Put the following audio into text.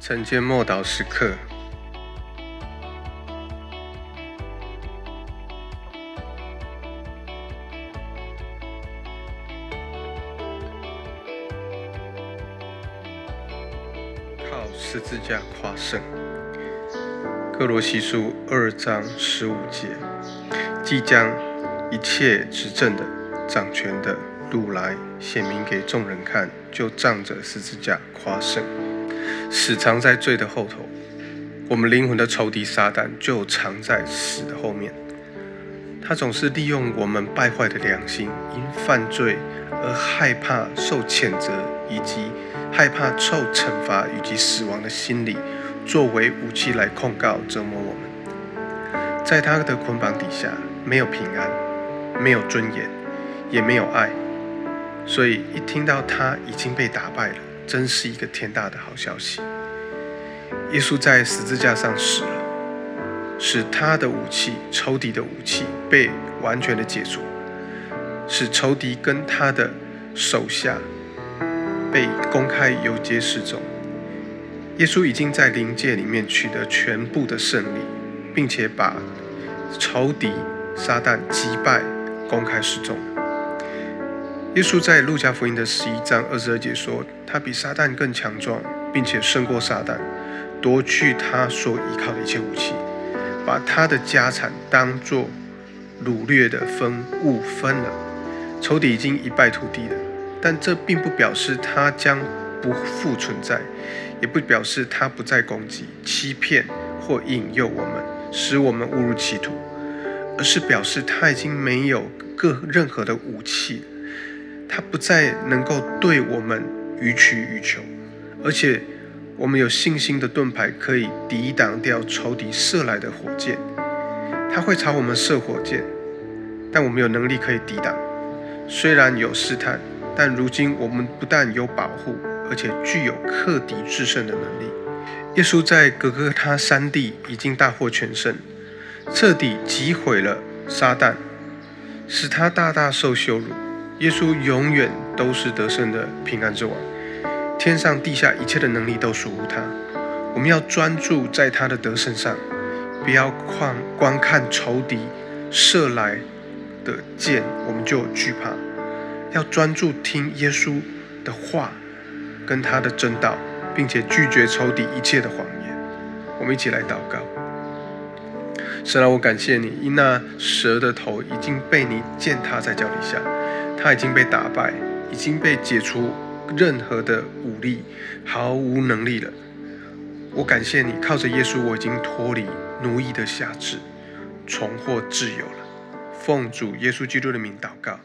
晨间默祷时刻，靠十字架夸胜。哥罗西书二章十五节，即将一切执政的、掌权的掳来，显明给众人看，就仗着十字架夸胜。死藏在罪的后头，我们灵魂的仇敌撒旦就藏在死的后面。他总是利用我们败坏的良心，因犯罪而害怕受谴责，以及害怕受惩罚以及死亡的心理，作为武器来控告折磨我们。在他的捆绑底下，没有平安，没有尊严，也没有爱。所以一听到他已经被打败了。真是一个天大的好消息！耶稣在十字架上死了，使他的武器、仇敌的武器被完全的解除，使仇敌跟他的手下被公开游街示众。耶稣已经在灵界里面取得全部的胜利，并且把仇敌撒旦击败，公开示众。耶稣在路加福音的十一章二十二节说：“他比撒旦更强壮，并且胜过撒旦，夺去他所依靠的一切武器，把他的家产当作掳掠的分物分了。仇敌已经一败涂地了，但这并不表示他将不复存在，也不表示他不再攻击、欺骗或引诱我们，使我们误入歧途，而是表示他已经没有各任何的武器。”他不再能够对我们予取予求，而且我们有信心的盾牌可以抵挡掉仇敌射来的火箭。他会朝我们射火箭，但我们有能力可以抵挡。虽然有试探，但如今我们不但有保护，而且具有克敌制胜的能力。耶稣在格格他山地已经大获全胜，彻底击毁了撒旦，使他大大受羞辱。耶稣永远都是得胜的平安之王，天上地下一切的能力都属乎他。我们要专注在他的得胜上，不要看观看仇敌射来的箭，我们就惧怕。要专注听耶稣的话，跟他的真道，并且拒绝仇敌一切的谎言。我们一起来祷告。神啊，我感谢你，因那蛇的头已经被你践踏在脚底下。他已经被打败，已经被解除任何的武力，毫无能力了。我感谢你，靠着耶稣，我已经脱离奴役的辖制，重获自由了。奉主耶稣基督的名祷告。